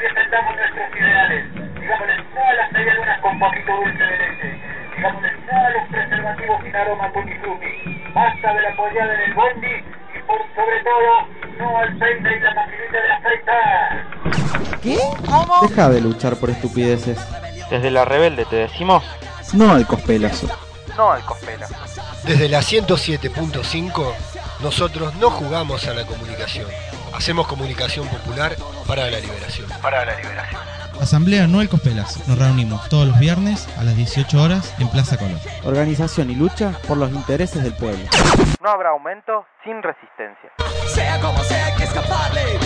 Defendamos nuestros ideales. Digámosle no a las medialunas con poquito dulce de leche. Digámosle no a los preservativos sin aroma tutti frutti. Basta de la pollada en el bondi y por sobre todo, no al peine y la maquinita de afeitar. ¿Qué? ¿Cómo? Deja de luchar por estupideces. Desde la rebelde te decimos No al cospelazo. no al cospela. Desde la 107.5, nosotros no jugamos a la comunicación. Hacemos comunicación popular para la liberación. Para la liberación. Asamblea No el Cospelas. Nos reunimos todos los viernes a las 18 horas en Plaza Colón. Organización y lucha por los intereses del pueblo. No habrá aumento sin resistencia. Sea como sea, hay que escaparle.